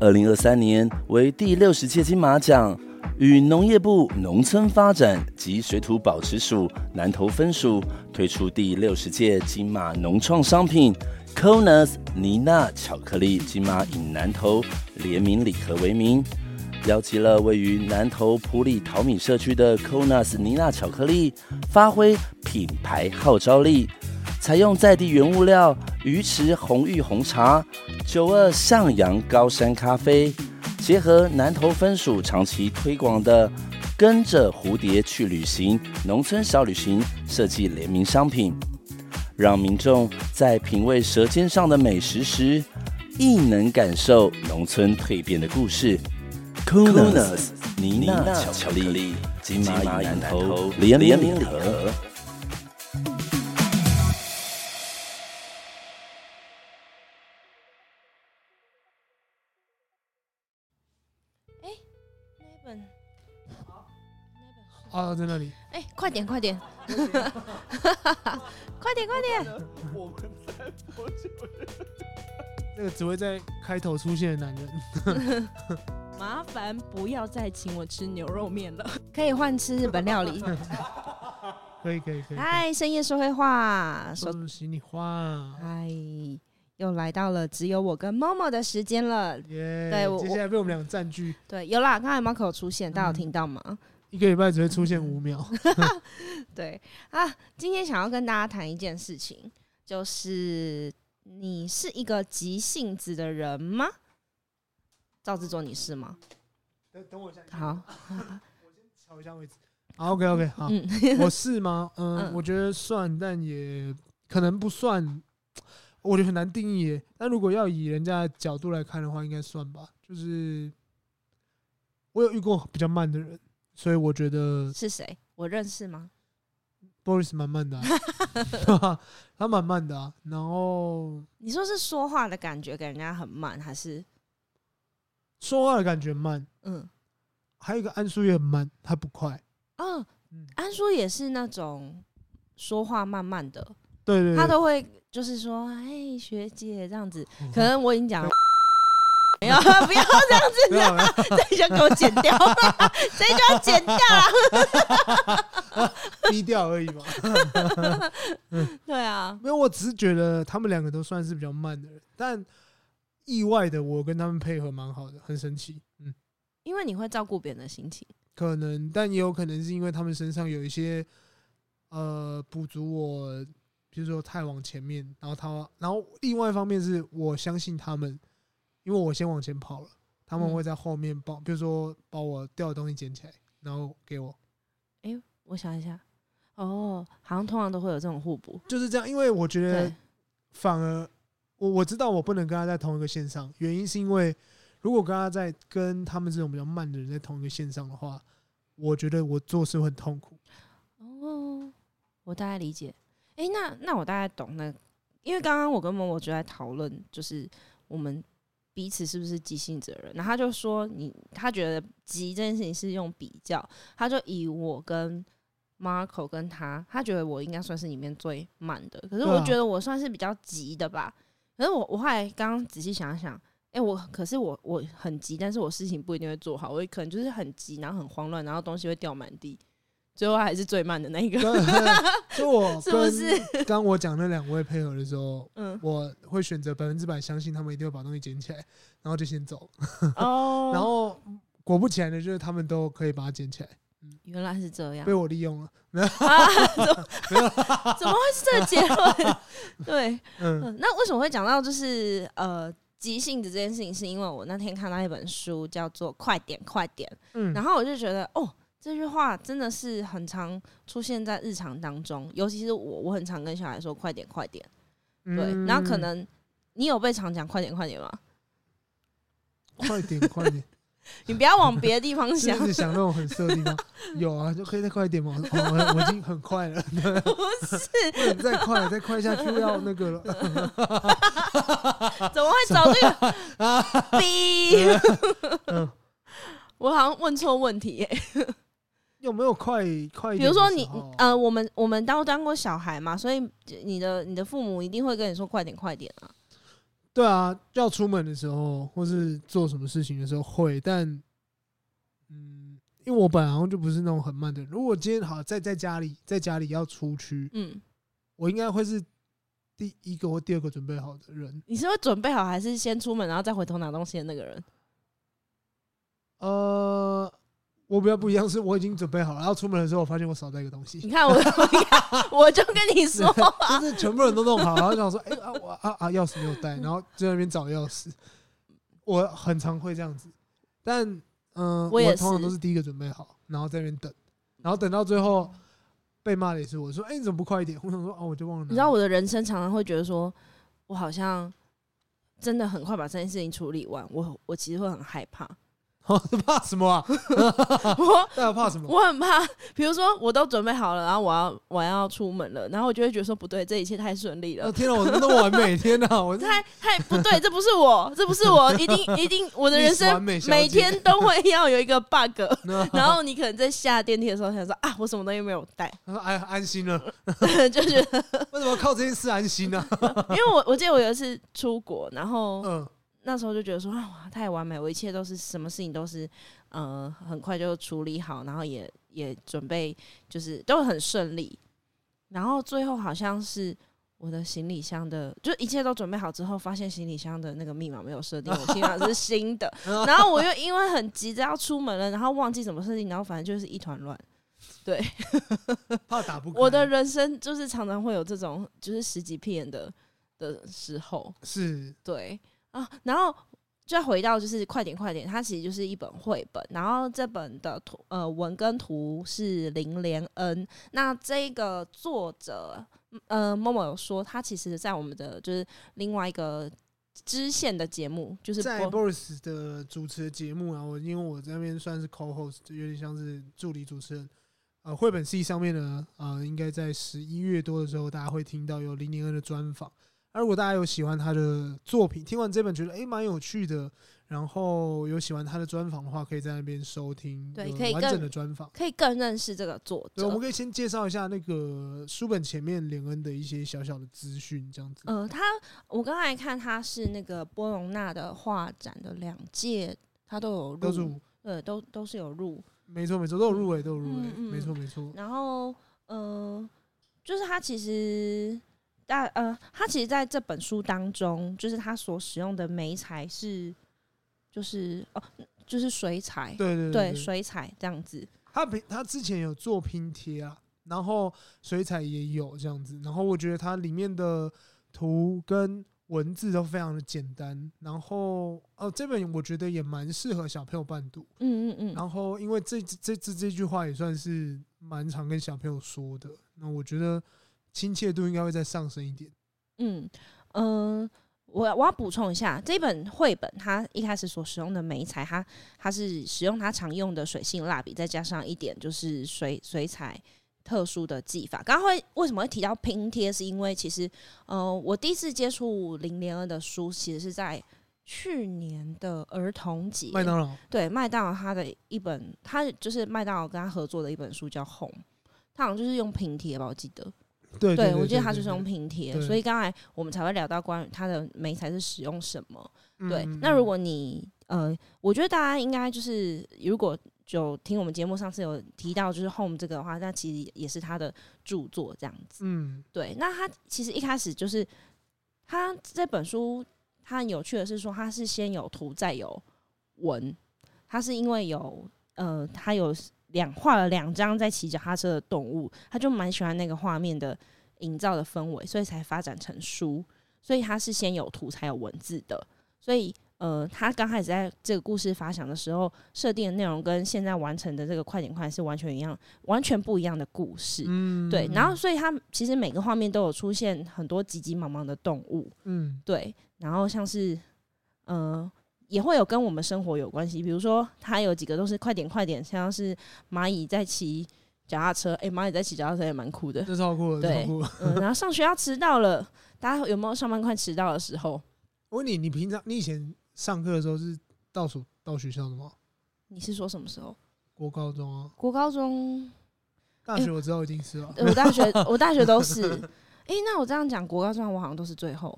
二零二三年为第六十届金马奖，与农业部农村发展及水土保持署南投分署推出第六十届金马农创商品 Koonas 妮娜巧克力金马饮南投联名礼盒为名，邀集了位于南投埔里淘米社区的 Koonas 妮娜巧克力，发挥品牌号召力。采用在地原物料鱼池红玉红茶、九二向阳高山咖啡，结合南投分署长期推广的“跟着蝴蝶去旅行”农村小旅行设计联名商品，让民众在品味舌尖上的美食时，亦能感受农村蜕变的故事。Koonas 妮娜巧克力金马与南投联名礼盒。哦，在那里。哎、欸，快点，快点，快点，快点！我们在播酒。那个只会在开头出现的男人。麻烦不要再请我吃牛肉面了，可以换吃日本料理。可以，可以，可以。嗨，深夜说会话，说心里话。嗨，又来到了只有我跟 Momo 的时间了。耶、yeah，对，我接下来被我们俩占据。对，有啦，刚才 Marco 出现，大家有听到吗？嗯一个礼拜只会出现五秒。对啊，今天想要跟大家谈一件事情，就是你是一个急性子的人吗？赵志卓，你是吗？等等我一下。好，我先瞧一下位置。好，OK OK，好，嗯、我是吗？嗯，嗯，我觉得算，但也可能不算。我觉得很难定义。但如果要以人家的角度来看的话，应该算吧。就是我有遇过比较慢的人。所以我觉得是谁？我认识吗？Boris 慢慢的、啊，他蛮慢的啊。然后你说是说话的感觉给人家很慢，还是说话的感觉慢？嗯，还有一个安叔也很慢，他不快。嗯，安叔也是那种说话慢慢的，对对，对，他都会就是说，哎，学姐这样子。可能我已经讲了。不要不要这样子，这一句给我剪掉，这一句要剪掉了，低调而已嘛。对啊，没有，我只是觉得他们两个都算是比较慢的人，但意外的我跟他们配合蛮好的，很神奇。嗯，因为你会照顾别人的心情，可能，但也有可能是因为他们身上有一些呃补足我，比如说太往前面，然后他，然后另外一方面是我相信他们。因为我先往前跑了，他们会在后面帮，比如说把我掉的东西捡起来，然后给我。哎、欸，我想一下，哦，好像通常都会有这种互补，就是这样。因为我觉得，反而我我知道我不能跟他在同一个线上，原因是因为如果跟他在跟他们这种比较慢的人在同一个线上的话，我觉得我做事会很痛苦。哦，我大概理解。哎、欸，那那我大概懂那，因为刚刚我跟某某就在讨论，就是我们。彼此是不是急性子的人？然后他就说你，他觉得急这件事情是用比较，他就以我跟 Marco 跟他，他觉得我应该算是里面最慢的。可是我觉得我算是比较急的吧。可是我我后来刚刚仔细想想，哎、欸，我可是我我很急，但是我事情不一定会做好，我可能就是很急，然后很慌乱，然后东西会掉满地。最后还是最慢的那一个，就我 跟刚我讲那两位配合的时候，嗯，我会选择百分之百相信他们一定会把东西捡起来，然后就先走。哦，然后果不其然的就是他们都可以把它捡起来。嗯，原来是这样，被我利用了。啊、怎么怎么会是这个结论？对，嗯，嗯，那为什么会讲到就是呃急性子这件事情？是因为我那天看到一本书叫做《快点快点》，嗯，然后我就觉得哦，这句话真的是很常出现在日常当中，尤其是我，我很常跟小孩说“快点快点”，对，嗯、然后可能你有被常讲“快点快点”吗？快点快点。你不要往别的地方 想，是想那种很色的地方。有啊，就可以再快一点吗？我我已经很快了。不是，再快，再快下去要那个了。怎么会找这个？逼！我好像问错问题耶。有没有快快？比如说你呃，我们我们都当过小孩嘛，所以你的你的父母一定会跟你说快点快点啊。对啊，要出门的时候，或是做什么事情的时候会，但，嗯，因为我本来好像就不是那种很慢的人。如果今天好在在家里，在家里要出去，嗯，我应该会是第一个或第二个准备好的人。你是会准备好，还是先出门然后再回头拿东西的那个人？呃。我比较不一样，是我已经准备好了，然后出门的时候，我发现我少带一个东西。你看我，我就跟你说，就是全部人都弄好，然后想说，哎、欸、啊我啊啊钥匙没有带，然后就在那边找钥匙。我很常会这样子，但嗯，呃、我，我通常都是第一个准备好，然后在那边等，然后等到最后被骂的也是我说，哎、欸、你怎么不快一点？我想说，哦，我就忘了。你知道我的人生常常会觉得说，我好像真的很快把这件事情处理完，我我其实会很害怕。哦，怕什么啊？我 大家怕什么？我很怕，比如说我都准备好了，然后我要我要出门了，然后我就会觉得说不对，这一切太顺利了。天哪，我那么完美，天哪，我太太不对，这不是我，这不是我，一定一定，我的人生每天都会要有一个 bug。然后你可能在下电梯的时候想说啊，我什么东西没有带，他说哎呀，安心了，就觉得为什么靠这件事安心呢？因为我我记得我有一次出国，然后嗯。那时候就觉得说啊，太完美，我一切都是什么事情都是，呃，很快就处理好，然后也也准备，就是都很顺利。然后最后好像是我的行李箱的，就一切都准备好之后，发现行李箱的那个密码没有设定，我行李箱是新的。然后我又因为很急着要出门了，然后忘记怎么设定，然后反正就是一团乱。对，怕打不开。我的人生就是常常会有这种就是十几片的的时候，是对。啊，然后再回到就是快点快点，它其实就是一本绘本，然后这本的图呃文跟图是林连恩。那这个作者呃默默有说，他其实在我们的就是另外一个支线的节目，就是在 Boris 的主持的节目啊。我因为我在那边算是 co-host，有点像是助理主持人。呃，绘本系上面呢，呃，应该在十一月多的时候，大家会听到有林廉恩的专访。那如果大家有喜欢他的作品，听完这本觉得诶蛮有趣的，然后有喜欢他的专访的话，可以在那边收听，对，可以完整的专访，可以更认识这个作者。对，我们可以先介绍一下那个书本前面连恩的一些小小的资讯，这样子。呃，他我刚才看他是那个波隆纳的画展的两届，他都有入，呃，都都是有入，没错没错，都有入围，都有入围，嗯嗯嗯没错没错。然后呃，就是他其实。但呃，他其实在这本书当中，就是他所使用的媒材是，就是哦，就是水彩，对对对，对，水彩这样子。他平他之前有做拼贴啊，然后水彩也有这样子，然后我觉得它里面的图跟文字都非常的简单，然后哦，这本我觉得也蛮适合小朋友伴读，嗯嗯嗯。然后因为这这这这句话也算是蛮常跟小朋友说的，那我觉得。亲切度应该会再上升一点。嗯嗯、呃，我我要补充一下，这本绘本它一开始所使用的媒材，它它是使用它常用的水性蜡笔，再加上一点就是水水彩特殊的技法。刚刚会为什么会提到拼贴？是因为其实呃，我第一次接触林廉恩的书，其实是在去年的儿童节。麦当劳对麦当劳，他的一本，他就是麦当劳跟他合作的一本书叫《Home》，他好像就是用拼贴吧，我记得。对，我记得他就是用拼贴，所以刚才我们才会聊到关于它的媒材是使用什么。对，嗯、那如果你呃，我觉得大家应该就是如果就听我们节目上次有提到就是 Home 这个的话，那其实也是他的著作这样子。嗯，对。那他其实一开始就是他这本书，他很有趣的是说，他是先有图再有文，他是因为有呃，他有。两画了两张在骑脚踏车的动物，他就蛮喜欢那个画面的营造的氛围，所以才发展成书。所以他是先有图才有文字的，所以。呃，他刚开始在这个故事发想的时候，设定的内容跟现在完成的这个快点快是完全一样，完全不一样的故事。嗯，对。然后，所以他其实每个画面都有出现很多急急忙忙的动物。嗯，对。然后像是，呃，也会有跟我们生活有关系，比如说他有几个都是快点快点，像是蚂蚁在骑脚踏车。哎、欸，蚂蚁在骑脚踏车也蛮酷的，这超酷的，对。嗯，然后上学要迟到了，大家有没有上班快迟到的时候？我问你，你平常你以前？上课的时候是倒数到学校的吗？你是说什么时候？国高中啊，国高中，大学我知道一定是了。我大学我大学都是。哎，那我这样讲，国高中我好像都是最后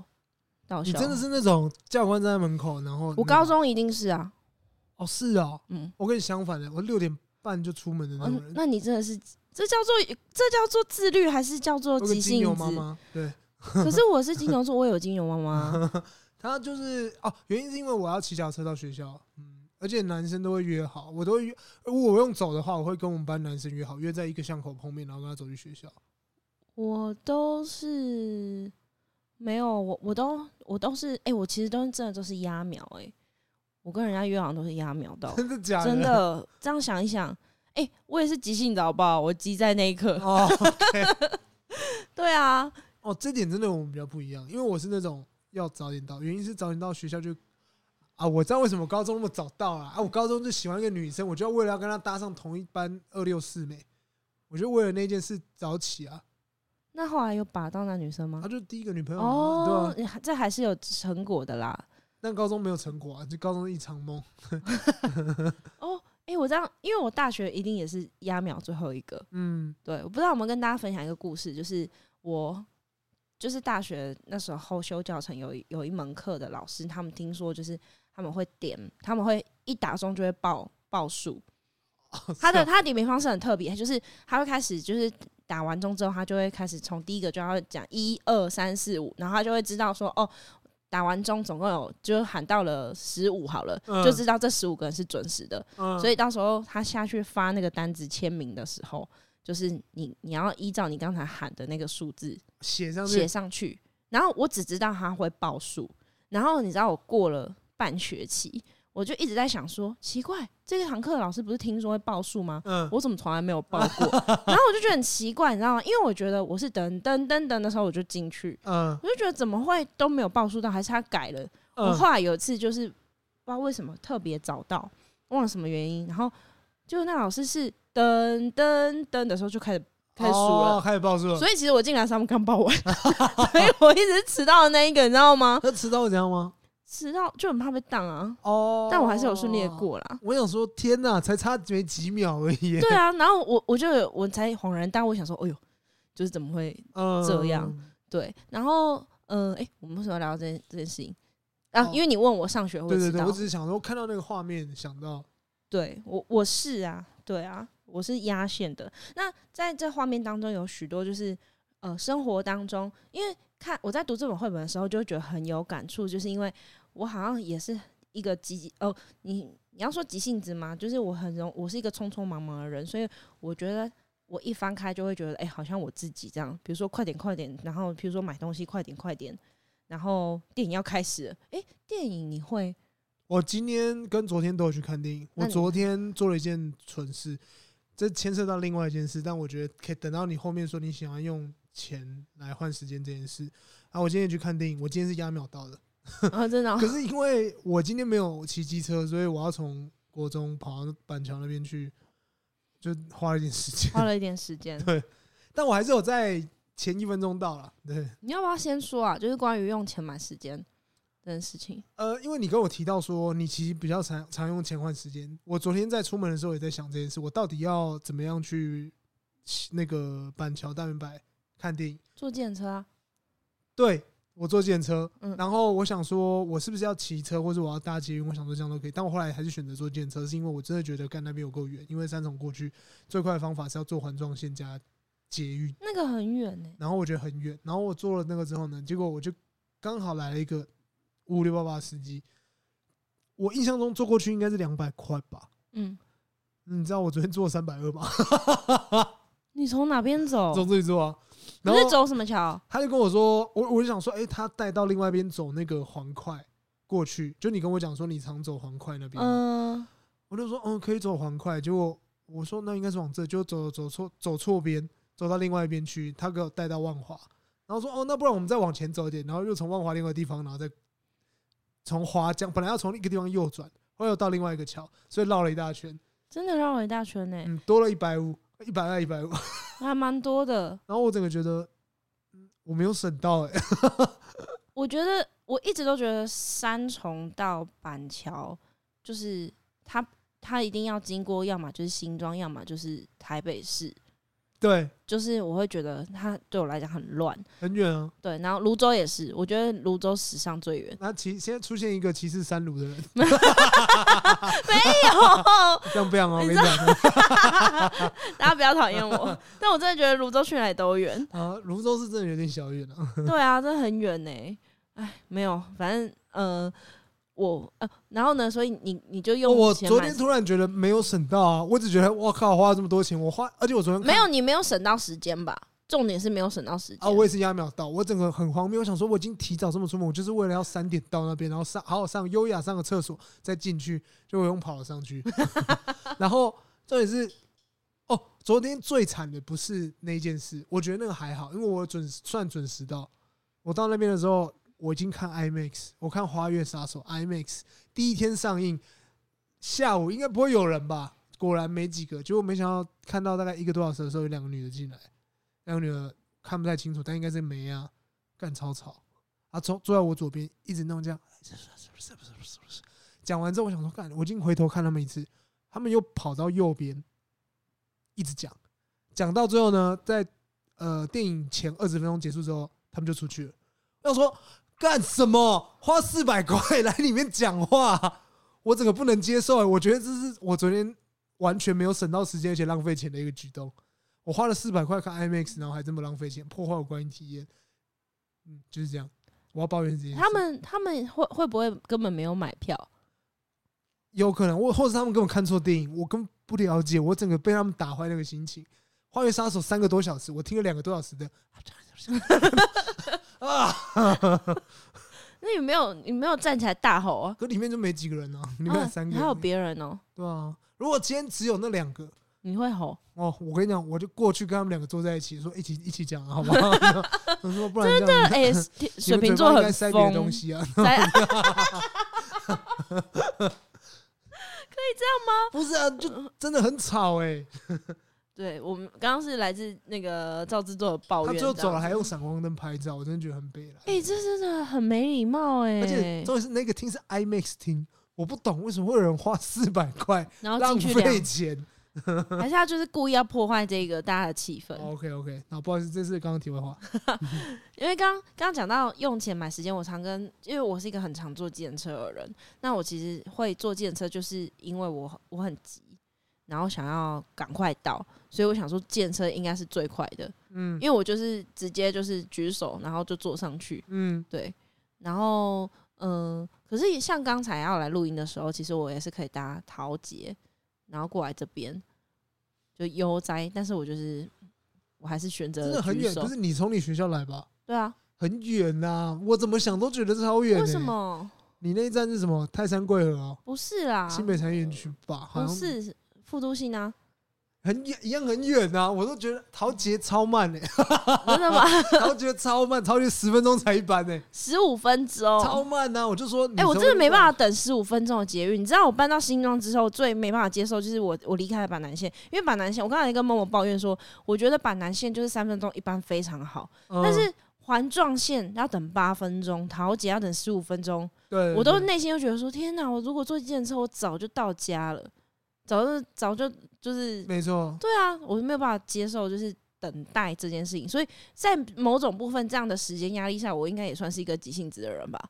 你真的是那种教官站在门口，然后我高中一定是啊。哦，是啊，嗯，我跟你相反的，我六点半就出门的那种人。那你真的是这叫做这叫做自律，还是叫做急性子？对。可是我是金牛座，我有金牛妈妈。他就是哦，原因是因为我要骑脚车到学校，嗯，而且男生都会约好，我都会约。如果我用走的话，我会跟我们班男生约好，约在一个巷口碰面，然后跟他走去学校。我都是没有，我我都我都是，哎、欸，我其实都是真的都是压秒，哎，我跟人家约好像都是压秒到，真的假的？真的，这样想一想，哎、欸，我也是急性子好不好？我急在那一刻。哦 okay、对啊，哦，这点真的我们比较不一样，因为我是那种。要早点到，原因是早点到学校就啊，我知道为什么高中那么早到了。啊，我高中就喜欢一个女生，我就要为了要跟她搭上同一班二六四妹，我就为了那件事早起啊。那后来有把到那女生吗？她就第一个女朋友哦，这还是有成果的啦。但高中没有成果啊，就高中一场梦。哦，哎，我这样，因为我大学一定也是压秒最后一个。嗯，对，我不知道有没有跟大家分享一个故事，就是我。就是大学那时候修教程有有一门课的老师，他们听说就是他们会点，他们会一打钟就会报报数。他的他的点名方式很特别，就是他会开始就是打完钟之后，他就会开始从第一个就要讲一二三四五，然后他就会知道说哦，打完钟总共有就喊到了十五好了，就知道这十五个人是准时的。所以到时候他下去发那个单子签名的时候。就是你，你要依照你刚才喊的那个数字写上去，写上去。然后我只知道他会报数。然后你知道我过了半学期，我就一直在想说，奇怪，这堂课老师不是听说会报数吗？嗯，我怎么从来没有报过？然后我就觉得很奇怪，你知道吗？因为我觉得我是等等等等的时候我就进去，嗯，我就觉得怎么会都没有报数到，还是他改了？我后来有一次就是不知道为什么特别早到，忘了什么原因，然后就那老师是。噔噔噔的时候就开始开始数了，开始报数了。所以其实我进来，他们刚报完，所以我一直迟到的那一个，你知道吗？那迟到会怎样吗？迟到就很怕被挡啊。哦，但我还是有顺利的过啦。我想说，天哪，才差没几秒而已。对啊，然后我我就我才恍然大悟，我想说，哎呦，就是怎么会这样？对，然后嗯，哎，我们为什么要聊到这件这件事情啊？因为你问我上学会对对对，我只是想说看到那个画面想到，对我我是啊，对啊。我是压线的。那在这画面当中，有许多就是呃，生活当中，因为看我在读这本绘本的时候，就会觉得很有感触，就是因为我好像也是一个急哦，你你要说急性子吗？就是我很容，我是一个匆匆忙忙的人，所以我觉得我一翻开就会觉得，哎、欸，好像我自己这样。比如说快点快点，然后比如说买东西快点快点，然后电影要开始了，哎、欸，电影你会？我今天跟昨天都有去看电影。我昨天做了一件蠢事。这牵涉到另外一件事，但我觉得可以等到你后面说你喜欢用钱来换时间这件事。啊，我今天去看电影，我今天是压秒到的。啊，真的哦？可是因为我今天没有骑机车，所以我要从国中跑到板桥那边去，就花了一点时间。花了一点时间。对，但我还是有在前一分钟到了。对，你要不要先说啊？就是关于用钱买时间。这件事情，呃，因为你跟我提到说你其实比较常常用钱换时间，我昨天在出门的时候也在想这件事，我到底要怎么样去那个板桥大远百看电影？坐电车啊？对，我坐电车，嗯，然后我想说，我是不是要骑车，或者我要搭捷运？我想说这样都可以，但我后来还是选择坐电车，是因为我真的觉得干那边有够远，因为三重过去最快的方法是要坐环状线加捷运，那个很远呢。然后我觉得很远，然后我坐了那个之后呢，结果我就刚好来了一个。五五六八八司机，我印象中坐过去应该是两百块吧。嗯，你知道我昨天坐三百二吗？你从哪边走？从这里坐啊。然后走什么桥？他就跟我说，我我就想说，哎、欸，他带到另外一边走那个黄块过去。就你跟我讲说，你常走黄块那边。嗯。我就说，嗯，可以走黄块。结果我说，那应该是往这，就走走错走错边，走到另外一边去。他给我带到万华，然后说，哦，那不然我们再往前走一点，然后又从万华另外地方，然后再从华江，本来要从一个地方右转，后来又到另外一个桥，所以绕了一大圈。真的绕了一大圈呢、欸。嗯，多了一百五，一百二，一百五。还蛮多的，然后我整个觉得，我没有省到哎。我觉得我一直都觉得三重到板桥，就是它它一定要经过，要么就是新庄，要么就是台北市。对，就是我会觉得它对我来讲很乱，很远啊。对，然后泸州也是，我觉得泸州史上最远。那其现在出现一个歧视三芦的人，没有，这样不样哦，我跟你讲，大家不要讨厌我，但我真的觉得泸州去哪里都远啊。泸州是真的有点小远啊。对啊，真的很远呢。哎，没有，反正呃。我呃，然后呢？所以你你就用我昨天突然觉得没有省到啊！我只觉得我靠，花了这么多钱，我花，而且我昨天没有，你没有省到时间吧？重点是没有省到时间啊！我也是压秒到，我整个很荒谬。我想说，我已经提早这么出门，我就是为了要三点到那边，然后上好好上优雅上个厕所再进去，就我用跑了上去。然后重点是哦，昨天最惨的不是那件事，我觉得那个还好，因为我准算准时到。我到那边的时候。我已经看 IMAX，我看《花月杀手》IMAX 第一天上映，下午应该不会有人吧？果然没几个，结果没想到看到大概一个多小时的时候，有两个女的进来，两个女的看不太清楚，但应该是没啊，干超吵，啊，坐坐在我左边，一直弄这样，讲完之后，我想说，干，我已经回头看他们一次，他们又跑到右边，一直讲，讲到最后呢，在呃电影前二十分钟结束之后，他们就出去了。要说。干什么？花四百块来里面讲话，我整个不能接受、欸。我觉得这是我昨天完全没有省到时间，而且浪费钱的一个举动。我花了四百块看 IMAX，然后还这么浪费钱，破坏我观影体验。嗯，就是这样。我要抱怨这些。他们他们会会不会根本没有买票？有可能，我或者他们根本看错电影，我根本不了解。我整个被他们打坏那个心情。《花园杀手》三个多小时，我听了两个多小时的。啊！那你没有你没有站起来大吼啊？可里面就没几个人呢、啊，里面有三个还有别人哦、喔。对啊，如果今天只有那两个，你会吼哦？我跟你讲，我就过去跟他们两个坐在一起，说一起一起讲，好不好？说不然真的哎，水瓶座很疯。塞别的东西啊？可以这样吗？不是啊，就真的很吵哎、欸。对我们刚刚是来自那个赵制作的抱怨，他最后走了还用闪光灯拍照，我真的觉得很悲哀。哎、欸，这真的很没礼貌哎、欸！而且重点是那个厅是 IMAX 厅，我不懂为什么会有人花四百块，然后浪费钱，还是他就是故意要破坏这个大家的气氛？OK OK，那不好意思，这是刚刚题外话。因为刚刚讲到用钱买时间，我常跟，因为我是一个很常坐计程车的人，那我其实会坐计程车，就是因为我我很急。然后想要赶快到，所以我想说，建车应该是最快的，嗯，因为我就是直接就是举手，然后就坐上去，嗯，对，然后嗯、呃，可是像刚才要来录音的时候，其实我也是可以搭桃捷，然后过来这边就悠哉，但是我就是我还是选择真的很远，不是你从你学校来吧？对啊，很远呐、啊，我怎么想都觉得超远、欸，为什么？你那一站是什么？泰山贵河哦，不是啦，新北产业园区吧？好像不是。副都心啊，很远，一样很远啊！我都觉得桃捷超慢呢、欸，真的吗？桃捷超慢，桃捷十分钟才一班呢、欸，十五分钟，超慢呐、啊！我就说，哎、欸，我真的没办法等十五分钟的捷运。你知道我搬到新庄之后，最没办法接受就是我我离开了板南线，因为板南线，我刚才跟某某抱怨说，我觉得板南线就是三分钟一班非常好，嗯、但是环状线要等八分钟，桃捷要等十五分钟，对，我都内心就觉得说，天哪！我如果坐计程车，我早就到家了。早就早就就是没错，对啊，我没有办法接受就是等待这件事情，所以在某种部分这样的时间压力下，我应该也算是一个急性子的人吧。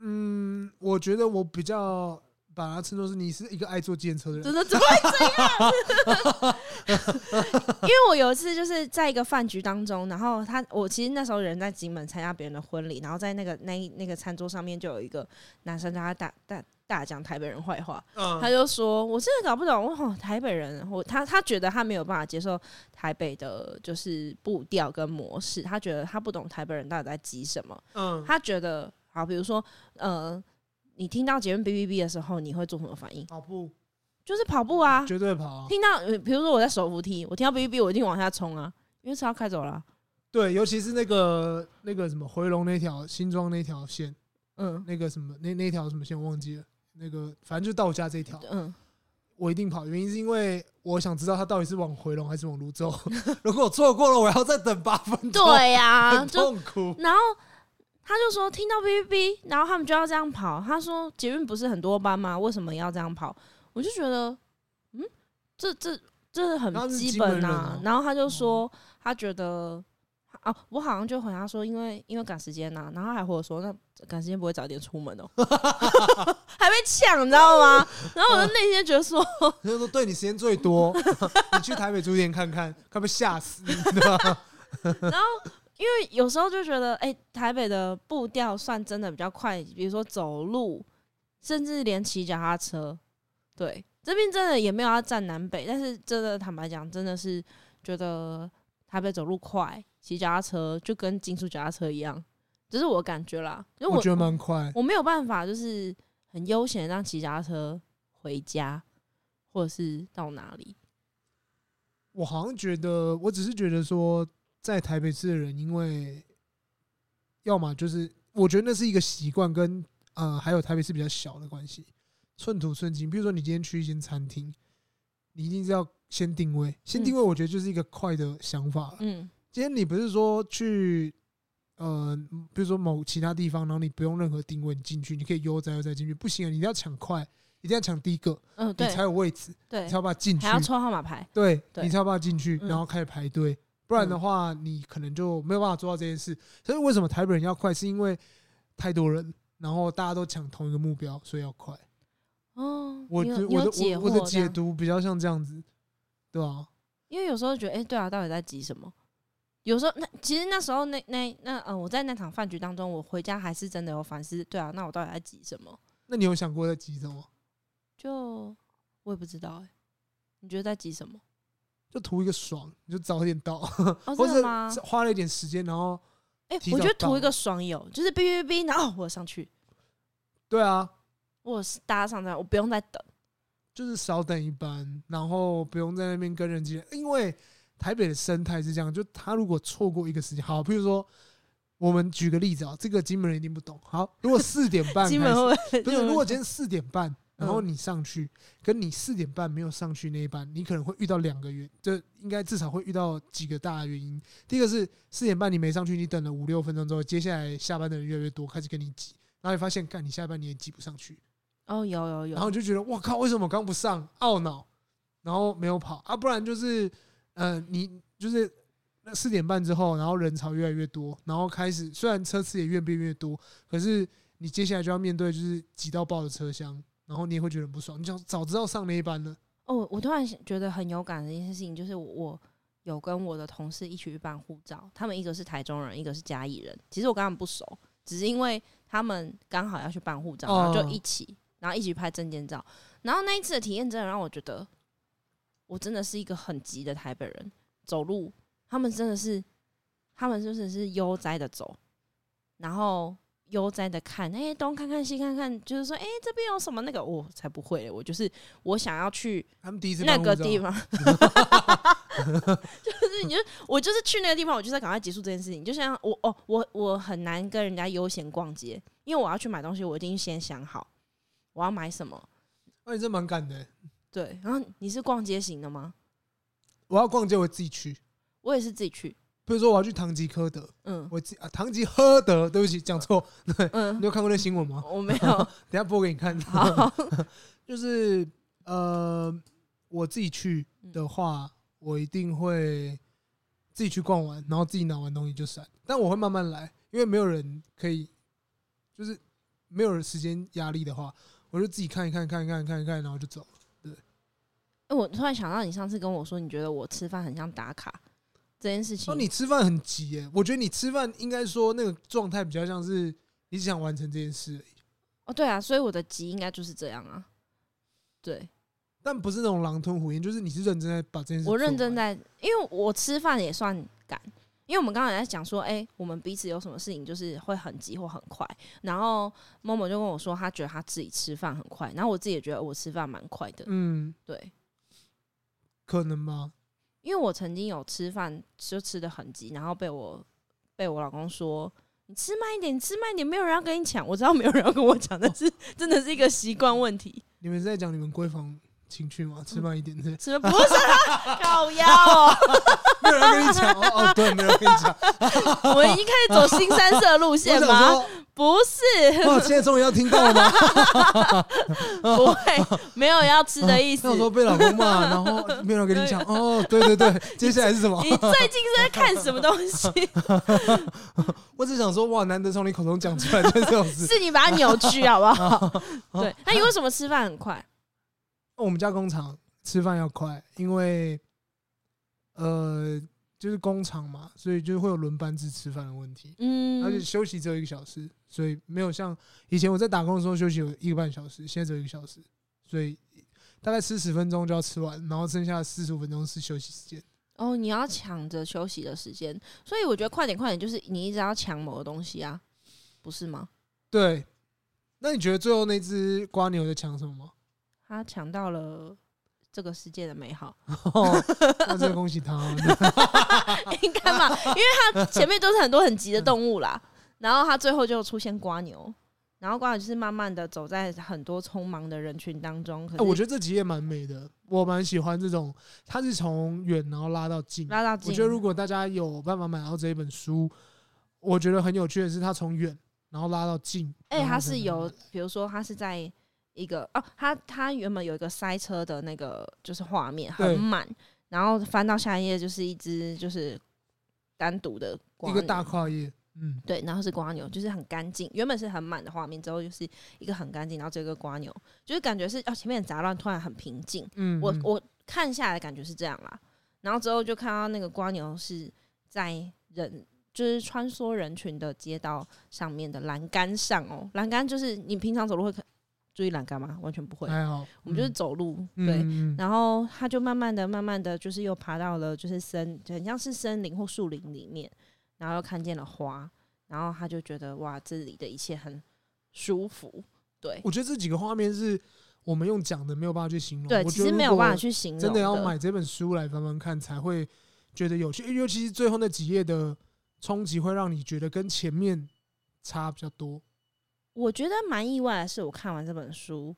嗯，我觉得我比较把它称作是你是一个爱坐计程车的人，真的怎么会这样？因为我有一次就是在一个饭局当中，然后他我其实那时候人在金门参加别人的婚礼，然后在那个那那个餐桌上面就有一个男生，他带带。大讲台北人坏话。嗯，他就说：“我真的搞不懂，我台北人，我他他觉得他没有办法接受台北的，就是步调跟模式。他觉得他不懂台北人到底在急什么。嗯，他觉得，好，比如说，呃，你听到捷运哔哔哔的时候，你会做什么反应？跑步就是跑步啊，绝对跑。听到，比如说我在手扶梯，我听到哔哔哔，我一定往下冲啊，因为车要开走了。对，尤其是那个那个什么回龙那条新庄那条线，嗯，那个什么那那条什么线我忘记了。”那个反正就到我家这一条，嗯，我一定跑。原因是因为我想知道他到底是往回龙还是往泸州。如果我错过了，我要再等八分钟。对呀、啊，痛苦。然后他就说听到哔哔哔，然后他们就要这样跑。他说捷运不是很多班吗？为什么要这样跑？我就觉得，嗯，这这这是很基本啊。然后他就说他觉得。啊，我好像就回答说，因为因为赶时间呐、啊，然后还和我说，那赶时间不会早点出门哦、喔，还被抢，你知道吗？然后我就内心觉得说，他说对你时间最多，你去台北住店看看，快被吓死，知道吗然后因为有时候就觉得，哎、欸，台北的步调算真的比较快，比如说走路，甚至连骑脚踏车，对，这边真的也没有要站南北，但是真的坦白讲，真的是觉得台北走路快。骑脚踏车就跟金属脚踏车一样，这是我感觉啦。因为我，我觉得蛮快，我没有办法，就是很悠闲让骑脚踏车回家，或者是到哪里。我好像觉得，我只是觉得说，在台北市的人，因为要么就是，我觉得那是一个习惯，跟呃，还有台北市比较小的关系，寸土寸金。比如说，你今天去一间餐厅，你一定是要先定位，先定位，我觉得就是一个快的想法。嗯。今天你不是说去，呃，比如说某其他地方，然后你不用任何定位，你进去，你可以悠哉悠哉进去，不行啊，你一定要抢快，一定要抢第一个，嗯，对，你才有位置，对，你才有办法进去，还要抽号码牌，对，你才有办法进去，然后开始排队，不然的话，你可能就没有办法做到这件事。所以为什么台北人要快，是因为太多人，然后大家都抢同一个目标，所以要快。哦，我的我的我的解读比较像这样子，对吧？因为有时候觉得，哎，对啊，到底在急什么？有时候，那其实那时候那那那嗯，我在那场饭局当中，我回家还是真的有反思。对啊，那我到底在急什么？那你有想过在急什么？就我也不知道哎、欸。你觉得在急什么？就图一个爽，你就早点到，哦、或者花了一点时间，然后哎、欸，我觉得图一个爽有，就是哔哔哔，然后我上去。对啊，我是搭上站，我不用再等，就是少等一班，然后不用在那边跟人挤，因为。台北的生态是这样，就他如果错过一个时间，好，比如说我们举个例子啊，这个金门人一定不懂。好，如果四点半，金门不是，如果今天四点半，然后你上去，跟你四点半没有上去那一班，你可能会遇到两个原，就应该至少会遇到几个大的原因。第一个是四点半你没上去，你等了五六分钟之后，接下来下班的人越来越多，开始跟你挤，然后你发现，干，你下班你也挤不上去。哦，有有有，然后就觉得，哇靠，为什么我刚不上？懊恼，然后没有跑啊，不然就是。嗯、呃，你就是那四点半之后，然后人潮越来越多，然后开始虽然车次也越变越多，可是你接下来就要面对就是挤到爆的车厢，然后你也会觉得很不爽。你想早知道上那一班呢？哦，我突然觉得很有感的一件事情，就是我有跟我的同事一起去办护照，他们一个是台中人，一个是嘉义人。其实我跟他们不熟，只是因为他们刚好要去办护照，然后就一起，然后一起拍证件照。然后那一次的体验真的让我觉得。我真的是一个很急的台北人，走路他们真的是，他们就是是悠哉的走，然后悠哉的看，哎、欸，东看看西看看，就是说，哎、欸，这边有什么那个，我才不会，我就是我想要去那个地方，就是你就我就是去那个地方，我就在赶快结束这件事情。就像我哦，我我很难跟人家悠闲逛街，因为我要去买东西，我一定先想好我要买什么。那、啊、你这蛮赶的。对，然后你是逛街型的吗？我要逛街，我自己去。我也是自己去。比如说，我要去唐吉诃德，嗯，我自啊，唐吉诃德，对不起，讲错。对，嗯，你有看过那新闻吗？我没有，等下播给你看。好，就是呃，我自己去的话，我一定会自己去逛完，然后自己拿完东西就闪。但我会慢慢来，因为没有人可以，就是没有人时间压力的话，我就自己看一看，看一看，看一看，然后就走。我突然想到，你上次跟我说，你觉得我吃饭很像打卡这件事情。哦，你吃饭很急耶？我觉得你吃饭应该说那个状态比较像是你只想完成这件事而已。哦，哦，对啊，所以我的急应该就是这样啊。对，但不是那种狼吞虎咽，就是你是认真在把这件事。我认真在，因为我吃饭也算赶，因为我们刚才在讲说，哎、欸，我们彼此有什么事情就是会很急或很快。然后某某就跟我说，他觉得他自己吃饭很快，然后我自己也觉得我吃饭蛮快的。嗯，对，可能吗？因为我曾经有吃饭就吃的很急，然后被我被我老公说。你吃慢一点，你吃慢一点，没有人要跟你抢。我知道没有人要跟我抢，但是真的是一个习惯问题。你们是在讲你们闺房情趣吗？吃慢一点，对？吃不是 烤腰哦，没有人跟你讲哦哦，对，没有人跟你讲。我已经开始走新三色路线吗？不是，哇！现在终于要听到了吗？不会，没有要吃的意思。那我说被老公骂，然后没有人跟你讲。哦，对对对，接下来是什么？你最近是在看什么东西？我只想说，哇，难得从你口中讲出来这种事，是你把它扭曲好不好？对，那你为什么吃饭很快？我们家工厂吃饭要快，因为呃。就是工厂嘛，所以就会有轮班制吃饭的问题。嗯，而且休息只有一个小时，所以没有像以前我在打工的时候休息有一个半小时，现在只有一个小时，所以大概吃十分钟就要吃完，然后剩下四十五分钟是休息时间。哦，你要抢着休息的时间，所以我觉得快点快点就是你一直要抢某个东西啊，不是吗？对。那你觉得最后那只瓜牛在抢什么吗？他抢到了。这个世界的美好，那真的恭喜他。应该嘛，因为他前面都是很多很急的动物啦，然后他最后就出现瓜牛，然后瓜牛就是慢慢的走在很多匆忙的人群当中。我觉得这集也蛮美的，我蛮喜欢这种，他是从远然后拉到近，拉到近。我觉得如果大家有办法买到这一本书，我觉得很有趣的是，他从远然后拉到近。哎，他是有，比如说他是在。一个哦，它它原本有一个塞车的那个就是画面很满，然后翻到下一页就是一只就是单独的一个大跨页，嗯，对，然后是瓜牛，就是很干净。原本是很满的画面，之后就是一个很干净，然后这个瓜牛就是感觉是哦前面很杂乱，突然很平静。嗯，我我看下来感觉是这样啦，然后之后就看到那个瓜牛是在人就是穿梭人群的街道上面的栏杆上哦，栏杆就是你平常走路会看。注意栏干嘛？完全不会，还好。我们就是走路，嗯、对。嗯、然后他就慢慢的、慢慢的就是又爬到了就是森，就很像是森林或树林里面，然后又看见了花，然后他就觉得哇，这里的一切很舒服。对，我觉得这几个画面是我们用讲的没有办法去形容。对，其实没有办法去形容。真的要买这本书来翻翻看，才会觉得有趣。尤其是最后那几页的冲击，会让你觉得跟前面差比较多。我觉得蛮意外的是，我看完这本书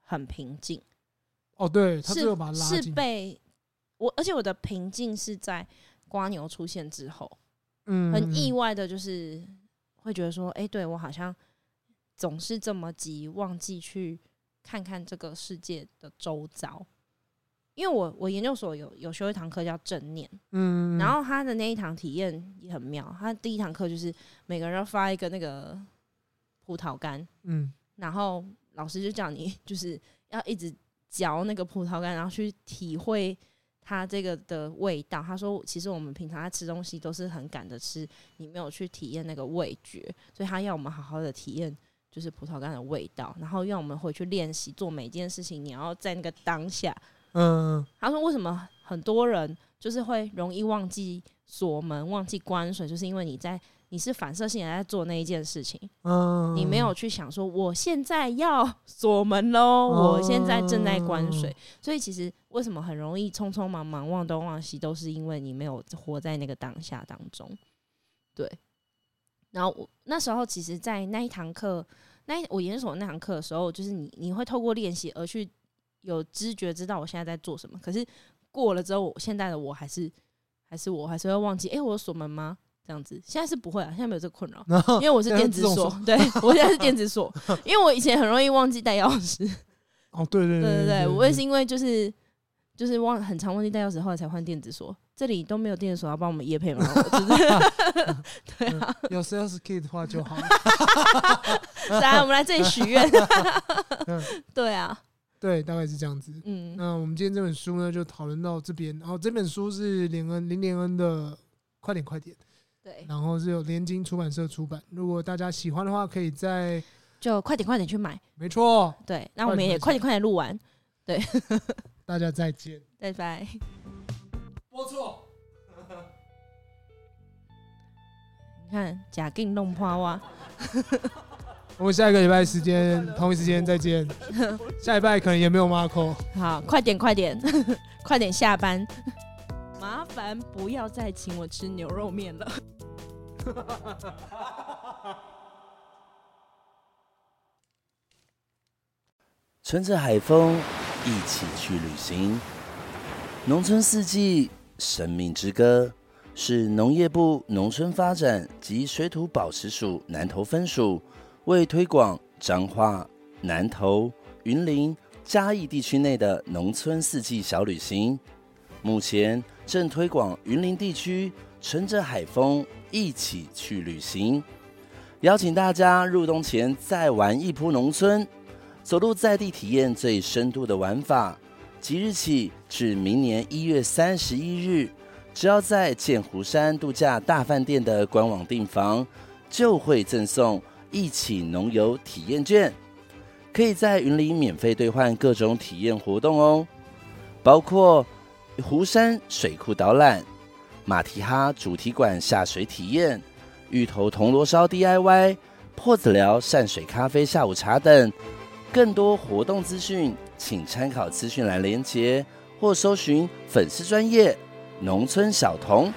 很平静。哦，对，他是把是被我，而且我的平静是在瓜牛出现之后，嗯，很意外的，就是会觉得说，哎，对我好像总是这么急，忘记去看看这个世界的周遭。因为我我研究所有有修一堂课叫正念，嗯，然后他的那一堂体验也很妙。他第一堂课就是每个人要发一个那个。葡萄干，嗯，然后老师就叫你 就是要一直嚼那个葡萄干，然后去体会它这个的味道。他说，其实我们平常在吃东西都是很赶着吃，你没有去体验那个味觉，所以他要我们好好的体验就是葡萄干的味道，然后让我们回去练习做每件事情，你要在那个当下。嗯，他说为什么很多人就是会容易忘记锁门、忘记关水，就是因为你在。你是反射性的在做那一件事情，嗯，你没有去想说我现在要 锁门喽，我现在正在关水，所以其实为什么很容易匆匆忙忙忘东忘西，都是因为你没有活在那个当下当中。对，然后我那时候其实，在那一堂课，那我研究所那堂课的时候，就是你你会透过练习而去有知觉，知道我现在在做什么。可是过了之后，我现在的我还是还是我还是会忘记，哎，我有锁门吗？这样子，现在是不会啊，现在没有这个困扰，因为我是电子锁，对，我现在是电子锁，因为我以前很容易忘记带钥匙。哦，对对对对对，我也是因为就是就是忘很常忘记带钥匙，后来才换电子锁。这里都没有电子锁要帮我们夜配吗？对啊，有 sales kit 的话就好。来，我们来这里许愿。对啊，对，大概是这样子。嗯，那我们今天这本书呢，就讨论到这边。然后这本书是连恩林连恩的，快点快点。对，然后是由联经出版社出版。如果大家喜欢的话，可以在就快点快点去买。没错，对，那我们也快点快点录完。对，大家再见，拜拜。播错。你看，假定弄花哇。我们下一个礼拜时间同一时间再见。下礼拜可能也没有 Marco。好，快点快点，快点下班。麻烦不要再请我吃牛肉面了。乘着海风一起去旅行，农村四季，生命之歌。是农业部农村发展及水土保持署南投分署为推广彰化、南投、云林、嘉义地区内的农村四季小旅行，目前正推广云林地区乘着海风一起去旅行，邀请大家入冬前再玩一铺农村，走入在地体验最深度的玩法。即日起至明年一月三十一日。只要在剑湖山度假大饭店的官网订房，就会赠送一起农游体验券，可以在云林免费兑换各种体验活动哦，包括湖山水库导览、马蹄哈主题馆下水体验、芋头铜锣烧 DIY、破子寮善水咖啡下午茶等。更多活动资讯，请参考资讯栏连接或搜寻粉丝专业。农村小童。